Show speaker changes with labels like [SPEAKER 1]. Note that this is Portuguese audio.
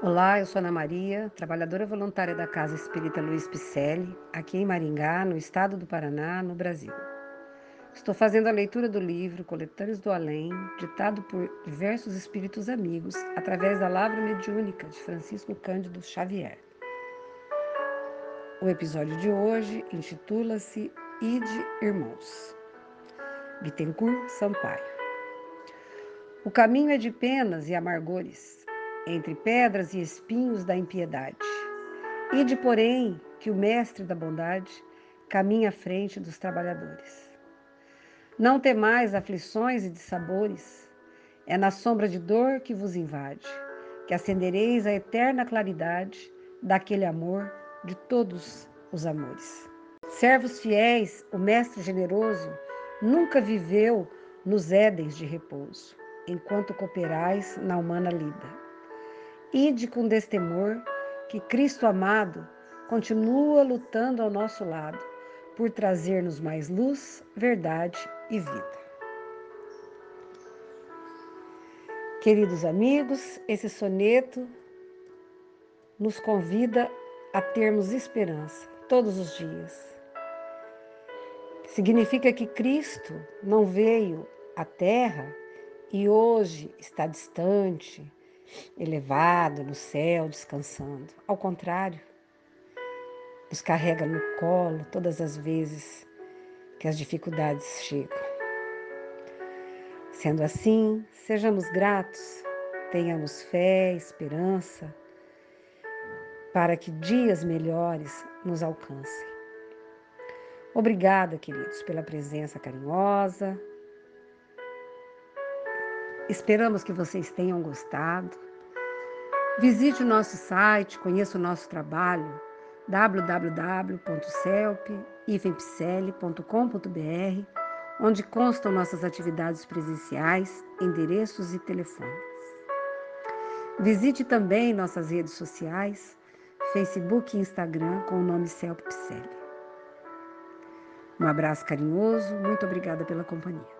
[SPEAKER 1] Olá, eu sou Ana Maria, trabalhadora voluntária da Casa Espírita Luiz Picelli, aqui em Maringá, no estado do Paraná, no Brasil. Estou fazendo a leitura do livro Coletâneos do Além, ditado por diversos espíritos amigos, através da Lavra Mediúnica de Francisco Cândido Xavier. O episódio de hoje intitula-se Ide Irmãos. Bittencourt Sampaio. O caminho é de penas e amargores entre pedras e espinhos da impiedade. Ide, porém, que o Mestre da bondade caminha à frente dos trabalhadores. Não temais aflições e dissabores, é na sombra de dor que vos invade, que acendereis a eterna claridade daquele amor de todos os amores. Servos fiéis, o Mestre generoso nunca viveu nos édens de repouso, enquanto cooperais na humana lida. Ide com destemor que Cristo amado continua lutando ao nosso lado por trazer-nos mais luz, verdade e vida. Queridos amigos, esse soneto nos convida a termos esperança todos os dias. Significa que Cristo não veio à Terra e hoje está distante, elevado no céu, descansando. Ao contrário, nos carrega no colo todas as vezes que as dificuldades chegam. Sendo assim, sejamos gratos, tenhamos fé, esperança, para que dias melhores nos alcancem. Obrigada, queridos, pela presença carinhosa, Esperamos que vocês tenham gostado. Visite o nosso site, conheça o nosso trabalho www.celp.com.br, onde constam nossas atividades presenciais, endereços e telefones. Visite também nossas redes sociais, Facebook e Instagram com o nome Celp Um abraço carinhoso, muito obrigada pela companhia.